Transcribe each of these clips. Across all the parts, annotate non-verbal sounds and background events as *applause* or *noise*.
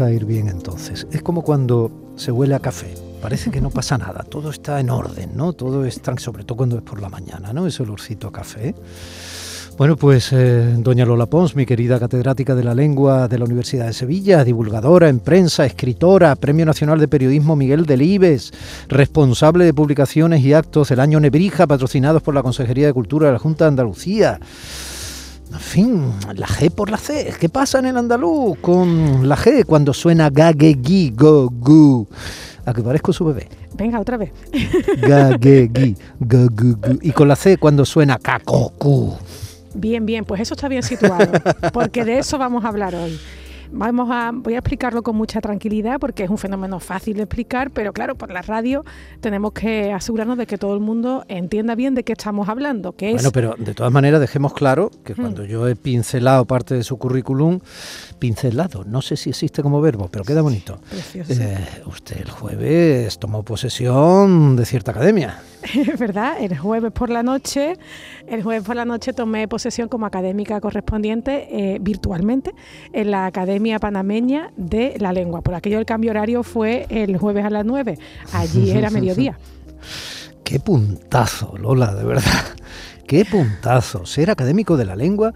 empieza a ir bien entonces. Es como cuando se huele a café. Parece que no *laughs* pasa nada, todo está en orden, ¿no? Todo está, sobre todo cuando es por la mañana, ¿no? Ese olorcito a café. Bueno, pues eh, doña Lola Pons, mi querida catedrática de la lengua de la Universidad de Sevilla, divulgadora en prensa, escritora, Premio Nacional de Periodismo Miguel Delibes, responsable de publicaciones y actos del año Nebrija, patrocinados por la Consejería de Cultura de la Junta de Andalucía. En fin, la G por la C. ¿Qué pasa en el andaluz con la G cuando suena gaguegui, go, gu? A que parezco su bebé. Venga, otra vez. *laughs* Gaguegui, go, gu, gu. Y con la C cuando suena cacocu. Bien, bien, pues eso está bien situado, porque de eso vamos a hablar hoy. Vamos a, voy a explicarlo con mucha tranquilidad porque es un fenómeno fácil de explicar, pero claro, por la radio tenemos que asegurarnos de que todo el mundo entienda bien de qué estamos hablando. Que bueno, pero de todas maneras dejemos claro que cuando yo he pincelado parte de su currículum, pincelado, no sé si existe como verbo, pero queda bonito. Eh, usted el jueves tomó posesión de cierta academia. *laughs* ¿verdad? El jueves por la noche, el jueves por la noche tomé posesión como académica correspondiente eh, virtualmente en la Academia Panameña de la Lengua. Por aquello el cambio horario fue el jueves a las 9, allí era *laughs* mediodía. Qué puntazo, Lola, de verdad. Qué puntazo. Ser académico de la lengua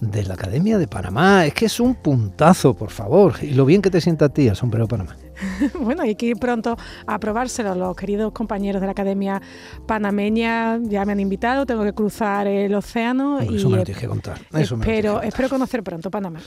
de la Academia de Panamá. Es que es un puntazo, por favor. Y lo bien que te sienta a ti el sombrero Panamá. *laughs* bueno, hay que ir pronto a probárselo. Los queridos compañeros de la Academia Panameña ya me han invitado, tengo que cruzar el océano. y eso me lo tienes que contar. espero, espero conocer pronto Panamá.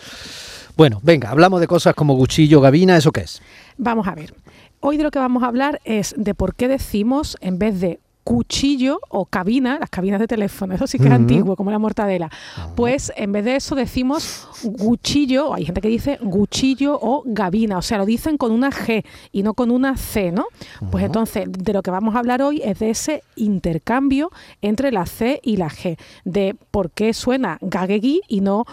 Bueno, venga, hablamos de cosas como cuchillo, gabina, ¿eso qué es? Vamos a ver. Hoy de lo que vamos a hablar es de por qué decimos, en vez de cuchillo o cabina, las cabinas de teléfono, eso sí que es antiguo, como la mortadela. Pues en vez de eso decimos cuchillo, hay gente que dice cuchillo o gabina, o sea, lo dicen con una G y no con una C, ¿no? Pues entonces, de lo que vamos a hablar hoy es de ese intercambio entre la C y la G, de por qué suena gagegui y no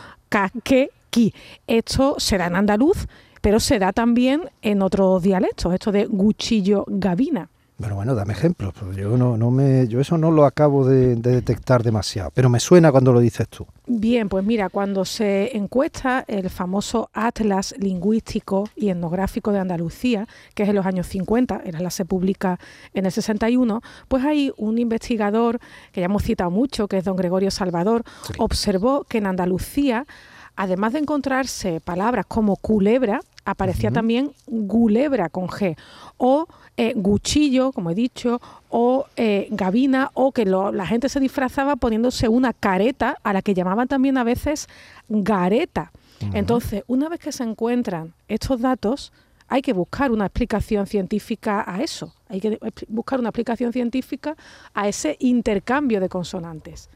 ki. Esto será en andaluz, pero se da también en otros dialectos, esto de cuchillo gabina. Bueno, bueno, dame ejemplos. Yo no, no me, yo eso no lo acabo de, detectar demasiado, pero me suena cuando lo dices tú. Bien, pues mira, cuando se encuesta el famoso Atlas Lingüístico y Etnográfico de Andalucía, que es en los años 50, el Atlas se publica en el 61, pues hay un investigador que ya hemos citado mucho, que es don Gregorio Salvador, observó que en Andalucía, además de encontrarse palabras como culebra, aparecía también gulebra con G, o eh, guchillo, como he dicho, o eh, gabina, o que la gente se disfrazaba poniéndose una careta, a la que llamaban también a veces gareta. Entonces, una vez que se encuentran estos datos, hay que buscar una explicación científica a eso, hay que buscar una explicación científica a ese intercambio de consonantes.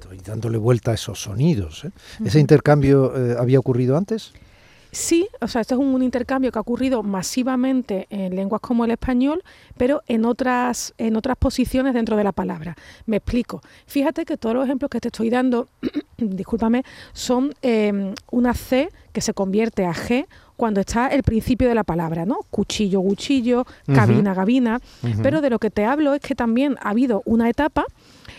Estoy dándole vuelta a esos sonidos. ¿eh? ¿Ese intercambio había ocurrido antes? Sí, o sea, esto es un, intercambio que ha ocurrido masivamente en lenguas como el español, pero en otras, en otras posiciones dentro de la palabra. Me explico. Fíjate que todos los ejemplos que te estoy dando, *coughs* discúlpame, son em, una C que se convierte a G cuando está el principio de la palabra, ¿no? Cuchillo, cuchillo, cabina, gabina. Pero de lo que te hablo es que también ha habido una etapa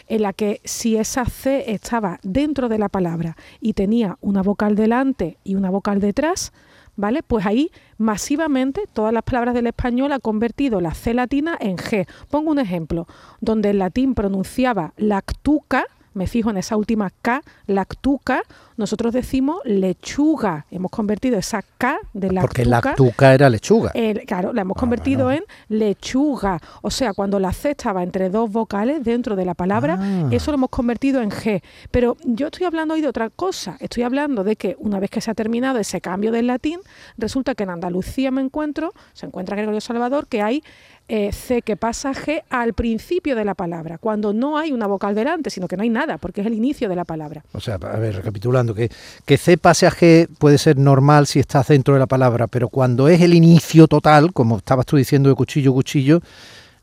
en la que si esa C estaba dentro de la palabra y tenía una vocal delante y una vocal detrás, ¿vale? Pues ahí masivamente todas las palabras del español ha convertido la C latina en G. Pongo un ejemplo, donde el latín pronunciaba lactuca, me fijo en esa última K, lactuca, nosotros decimos lechuga. Hemos convertido esa K de lactuca. Porque lactuca era lechuga. claro, la hemos ah, convertido en lechuga. O sea, cuando la C estaba entre dos vocales dentro de la palabra, ah. eso lo hemos convertido en G. Pero yo estoy hablando hoy de otra cosa. Estoy hablando de que una vez que se ha terminado ese cambio del latín, resulta que en Andalucía me encuentro, se encuentra Gregorio Salvador, que hay eh, C que pasa G al principio de la palabra, cuando no hay una vocal delante, sino que no hay nada, porque es el inicio de la palabra. O sea, a ver, recapitulando, que, que C pase a G puede ser normal si está dentro de la palabra, pero cuando es el inicio total, como estabas tú diciendo de cuchillo, cuchillo,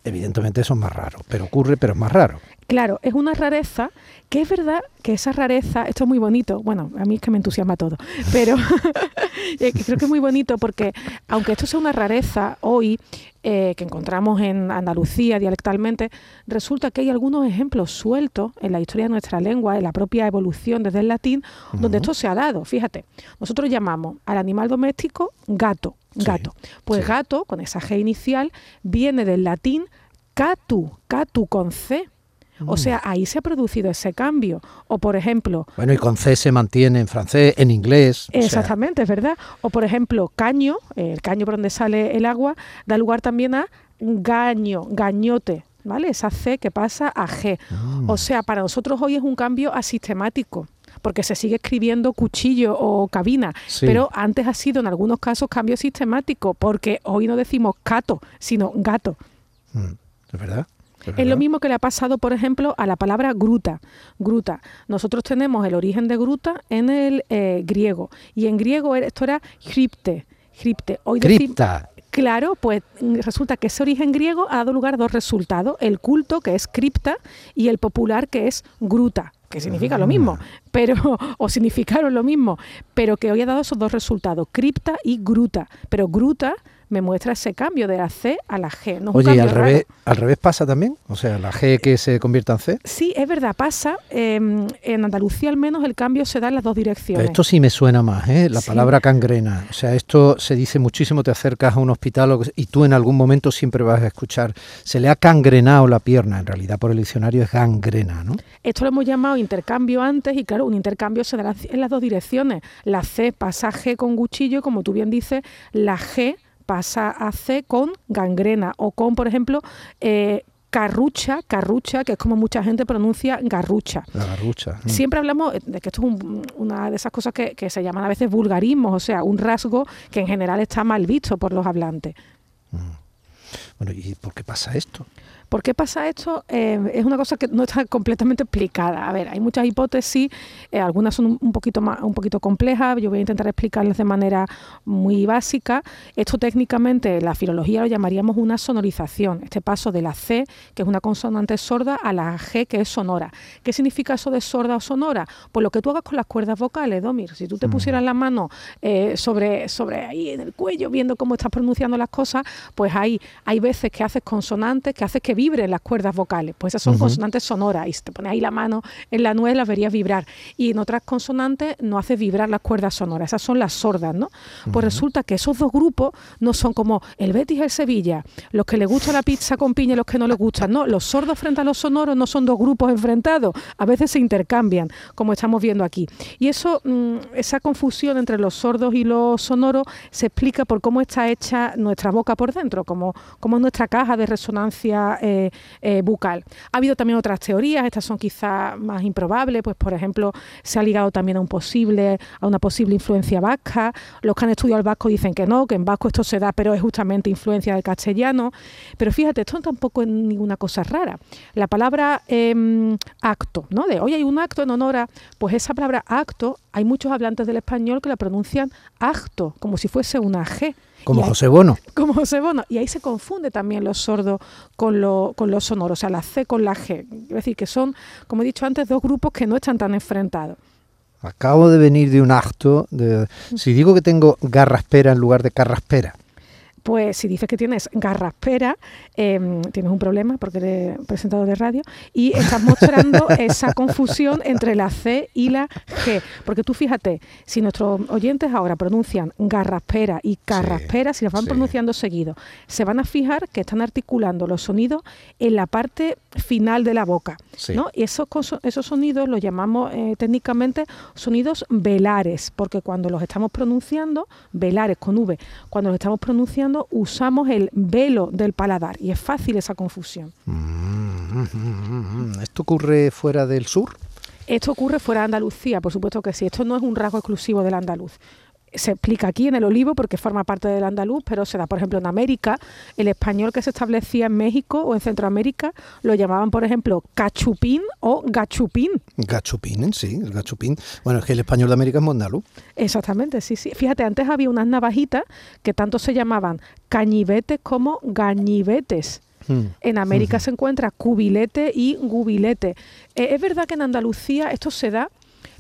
evidentemente eso es más raro, pero ocurre, pero es más raro. Claro, es una rareza que es verdad que esa rareza, esto es muy bonito, bueno, a mí es que me entusiasma todo, pero *laughs* creo que es muy bonito porque aunque esto sea una rareza hoy eh, que encontramos en Andalucía dialectalmente, resulta que hay algunos ejemplos sueltos en la historia de nuestra lengua, en la propia evolución desde el latín, donde esto se ha dado. Fíjate, nosotros llamamos al animal doméstico gato, gato. pues gato, con esa G inicial, viene del latín catu, catu con C. O sea, ahí se ha producido ese cambio. O por ejemplo... Bueno, y con C se mantiene en francés, en inglés. Exactamente, es verdad. O por ejemplo, caño, el caño por donde sale el agua, da lugar también a gaño, gañote. ¿Vale? Esa C que pasa a G. Mm. O sea, para nosotros hoy es un cambio asistemático porque se sigue escribiendo cuchillo o cabina, pero antes ha sido en algunos casos cambio sistemático, porque hoy no decimos cato, sino gato. Mm, ¿Es verdad? Es lo mismo que le ha pasado, por ejemplo, a la palabra gruta. Gruta. Nosotros tenemos el origen de gruta en el eh, griego. Y en griego esto era cripte. Cripte. Hoy Cripta. Claro, pues mm, resulta que ese origen griego ha dado lugar a dos resultados. El culto, que es cripta, y el popular, que es gruta que significa lo mismo, *laughs* pero o significaron lo mismo, pero que hoy ha dado esos dos resultados, cripta y gruta. Pero gruta me muestra ese cambio de la C a la G. Oye, ¿y al revés, al revés pasa también? O sea, la G que se convierta en C. Sí, es verdad, pasa. Em, en Andalucía al menos el cambio se da en las dos direcciones. esto sí me suena más, ¿eh? la palabra cangrena. O sea, esto se dice muchísimo, te acercas a un hospital y tú en algún momento siempre vas a escuchar, se le ha cangrenado la pierna, en realidad por el diccionario es gangrena, ¿no? Esto lo hemos llamado intercambio antes y claro, un intercambio se da en las dos direcciones. La C pasa G con cuchillo, como tú bien dices, la G pasa a C con gangrena o con, por ejemplo, eh, carrucha, carrucha, que es como mucha gente pronuncia garrucha. La garrucha. Mm. Siempre hablamos de que esto es una de esas cosas que, se llaman a veces vulgarismos, o sea, un rasgo que en general está mal visto por los hablantes. Mm. Bueno, ¿y por qué pasa esto? ¿Por qué pasa esto? Eh, es una cosa que no está *laughs* completamente explicada. A ver, hay muchas hipótesis, eh, algunas son un poquito más, un poquito complejas. Yo voy a intentar explicarlas de manera muy básica. Esto técnicamente, la filología lo llamaríamos una sonorización. Este paso de la C, que es una consonante sorda, a la G, que es sonora. ¿Qué significa eso de sorda o sonora? Pues lo que tú hagas con las cuerdas vocales, Domir. Si tú te pusieras la mano eh, sobre, sobre ahí en el cuello, viendo cómo estás pronunciando las cosas, pues hay, hay veces que haces consonantes, que haces que vibren las cuerdas vocales. Pues esas son consonantes sonoras y si te pones ahí la mano en la nuez las verías vibrar. Y en otras consonantes no hace vibrar las cuerdas sonoras. Esas son las sordas, ¿no? Pues resulta que esos dos grupos no son como el Betis y el Sevilla, los que le gusta la pizza con piña y los que no les gustan. No, los sordos frente a los sonoros no son dos grupos enfrentados. A veces se intercambian, como estamos viendo aquí. Y eso, mm, esa confusión entre los sordos y los sonoros se explica por cómo está hecha nuestra boca por dentro, como, como nuestra caja de resonancia eh, eh, bucal. Ha habido también otras teorías, estas son quizás más improbables, pues por ejemplo se ha ligado también a un posible, a una posible influencia vasca. Los que han estudiado el vasco dicen que no, que en vasco esto se da, pero es justamente influencia del castellano. Pero fíjate, esto tampoco es ninguna cosa rara. La palabra em, acto, ¿no? De hoy hay un acto en honor pues esa palabra acto, hay muchos hablantes del español que la pronuncian acto, como si fuese una G. Como José Bono. *laughs* Como José Bono. Y ahí se confunde también los sordos con, lo, con los sonoros, o sea, la C con la G. Es decir, que son, como he dicho antes, dos grupos que no están tan enfrentados. Acabo de venir de un acto. De, si digo que tengo garraspera en lugar de carraspera, pues si dices que tienes garraspera, em, tienes un problema porque eres presentador de radio y estás mostrando *laughs* esa confusión entre la C y la G. Porque tú fíjate, si nuestros oyentes ahora pronuncian garraspera y carraspera, si las van pronunciando seguido, se van a fijar que están articulando los sonidos en la parte final de la boca. ¿no? Y esos, esos sonidos los llamamos eh, técnicamente sonidos velares, porque cuando los estamos pronunciando, velares con V, cuando los estamos pronunciando, usamos el velo del paladar y es fácil esa confusión. Mm, mm, mm, ¿Esto ocurre fuera del sur? Esto ocurre fuera de Andalucía, por supuesto que sí. Esto no es un rasgo exclusivo del andaluz se explica aquí en el olivo porque forma parte del andaluz, pero se da, por ejemplo, en América. El español que se establecía en México o en Centroamérica lo llamaban, por ejemplo, cachupín o gachupín. Gachupín, sí, el gachupín. Bueno, es que el español de América es andaluz. Exactamente, sí, sí. Fíjate, antes había unas navajitas que tanto se llamaban cañibetes como gañibetes. Mm. En América se encuentra cubilete y gubilete. Eh, es verdad que en Andalucía esto se da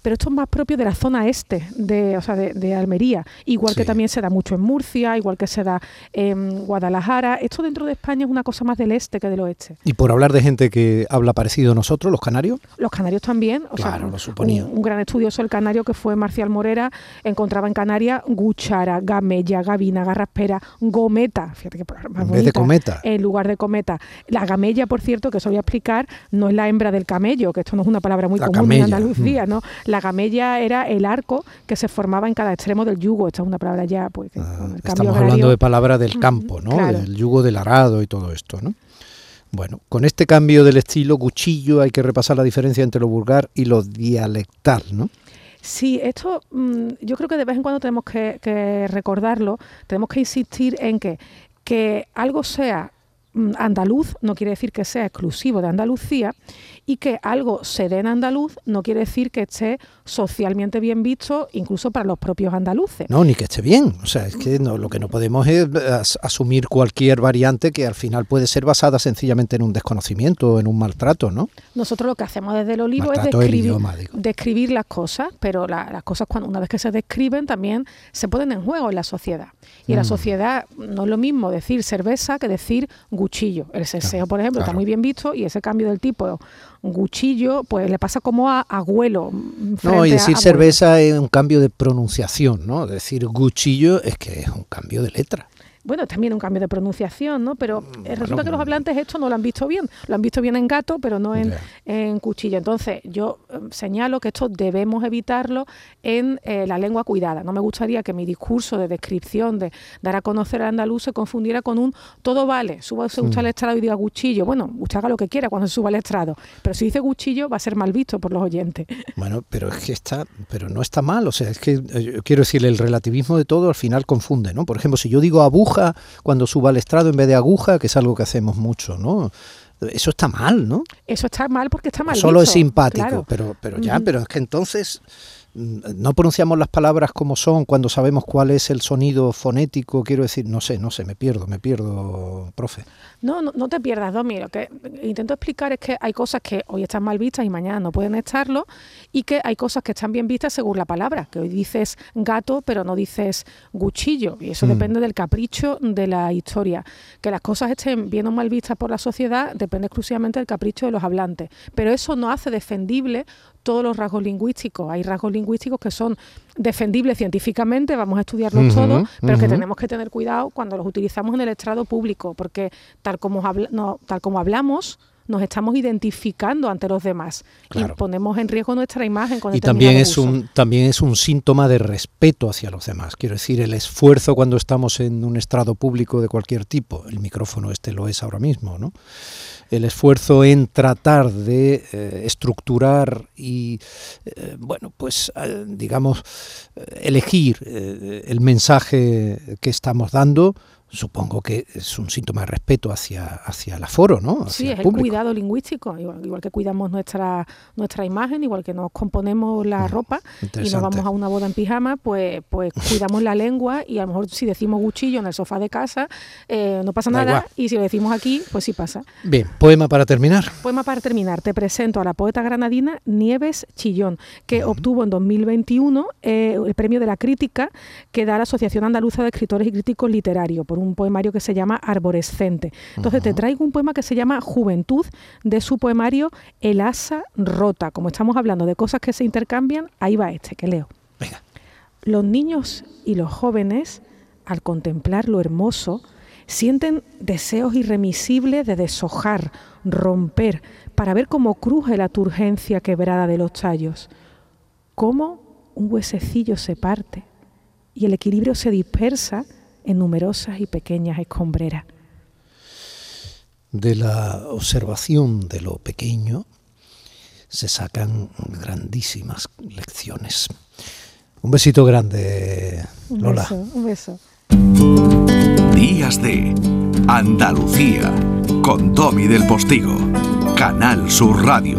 pero esto es más propio de la zona este, de, o sea, de, Almería, igual que también se da mucho en Murcia, igual que se da en Guadalajara. Esto dentro de España es una cosa más del este que del oeste. Y por hablar de gente que habla parecido a nosotros, los canarios. Los canarios también, o claro, sea, lo suponía. Un, gran estudioso el canario que fue Marcial Morera encontraba en Canarias guchara, gamella, gavina, garraspera, gometa, fíjate que más en vez de cometa. En lugar de cometa. La gamella, por cierto, que os voy a explicar, no es la hembra del camello, que esto no es una palabra muy común en Andalucía, mm. ¿no? La gamella era el arco que se formaba en cada extremo del yugo. Esta es una palabra ya, pues. Ah, estamos hablando de palabra del campo, ¿no? Del yugo del arado y todo esto, ¿no? Bueno, con este cambio del estilo, cuchillo, hay que repasar la diferencia entre lo vulgar y lo dialectal, ¿no? Sí, esto mm, yo creo que de vez en cuando tenemos que, que recordarlo, tenemos que insistir en que que algo sea Mm, andaluz no quiere decir que sea exclusivo de Andalucía y que algo se dé en andaluz no quiere decir que esté socialmente bien visto incluso para los propios andaluces. No, ni que esté bien. O sea, es que no, lo que no podemos es asumir cualquier variante que al final puede ser basada sencillamente en un desconocimiento o en un maltrato, ¿no? Nosotros lo que hacemos desde el olivo es describir, las cosas, pero las cosas cuando una vez que se describen también se ponen en juego en la sociedad. Y en la mm. sociedad no es lo mismo decir cerveza que decir cuchillo. El seseo, por ejemplo, está muy bien visto y ese cambio del tipo cuchillo, pues le pasa como a abuelo. No, y decir cerveza es un cambio de pronunciación, ¿no? Decir cuchillo es que es un cambio de letra bueno, también un cambio de pronunciación, ¿no? Pero mm, eh, resulta que los hablantes esto no lo han visto bien. Lo han visto bien en gato, pero no en, en cuchillo. Entonces, yo eh, señalo que esto debemos evitarlo en eh, la lengua cuidada. No me gustaría que mi discurso de descripción, de dar a conocer al andaluz, se confundiera con un todo vale, suba usted mm. al estrado y diga cuchillo. Bueno, usted haga lo que quiera cuando se suba al estrado. Pero si dice cuchillo, va a ser mal visto por los oyentes. *laughs* Bueno, pero es que está, pero no está mal. O sea, es que quiero decir, el relativismo de todo al final confunde, ¿no? Por ejemplo, si yo digo cuando suba al estrado en vez de aguja, que es algo que hacemos mucho, ¿no? Eso está mal, ¿no? Eso está mal porque está mal. Solo es simpático, pero, pero ya, pero es que entonces no pronunciamos las palabras como son cuando sabemos cuál es el sonido fonético, quiero decir, no sé, no sé, me pierdo, me pierdo, profe. No, no, te pierdas, Domi, lo que intento explicar es que hay cosas que hoy están mal vistas y mañana no pueden estarlo, y que hay cosas que están bien vistas según la palabra, que hoy dices gato, pero no dices cuchillo, y eso mm. depende del capricho de la historia. Que las cosas estén bien o mal vistas por la sociedad depende exclusivamente del capricho de los hablantes, pero eso no hace defendible todos los rasgos lingüísticos. Hay rasgos lingüísticos que son defendibles científicamente, vamos a estudiarlos todos, pero que tenemos que tener cuidado cuando los utilizamos en el estrado público, porque tal como, no, tal como hablamos, nos estamos identificando ante los demás y ponemos en riesgo nuestra imagen con y también es un también es un síntoma de respeto hacia los demás. Quiero decir el esfuerzo cuando estamos en un estrado público de cualquier tipo el micrófono este lo es ahora mismo no el esfuerzo en tratar de eh, estructurar y, eh, bueno, pues, eh, digamos, elegir el mensaje que estamos dando supongo que es un síntoma de respeto hacia, hacia el aforo, ¿no? sí, es el, cuidado lingüístico, igual, que cuidamos nuestra, nuestra imagen, igual que nos componemos la mm, ropa y nos vamos a una boda en pijama, pues, pues *laughs* cuidamos la lengua y a lo mejor si decimos cuchillo en el sofá de casa, eh, no pasa nada, y si lo decimos aquí, pues sí pasa. Bien, poema para terminar. Poema para terminar, te presento a la poeta granadina Nieves Chillón, que obtuvo en 2021 eh, el premio de la crítica que da la Asociación Andaluza de Escritores y Críticos Literarios por un poemario que se llama Arborescente. Entonces te traigo un poema que se llama Juventud de su poemario El asa rota. Como estamos hablando de cosas que se intercambian, ahí va este que leo. Los niños y los jóvenes, al contemplar lo hermoso, sienten deseos irremisibles de deshojar, romper, para ver cómo cruje la turgencia quebrada de los tallos, cómo un huesecillo se parte y el equilibrio se dispersa en numerosas y pequeñas escombreras. De la observación de lo pequeño se sacan grandísimas lecciones. Un besito grande, Lola. Un beso, Días de Andalucía con Tommy del Postigo, Canal Sur Radio.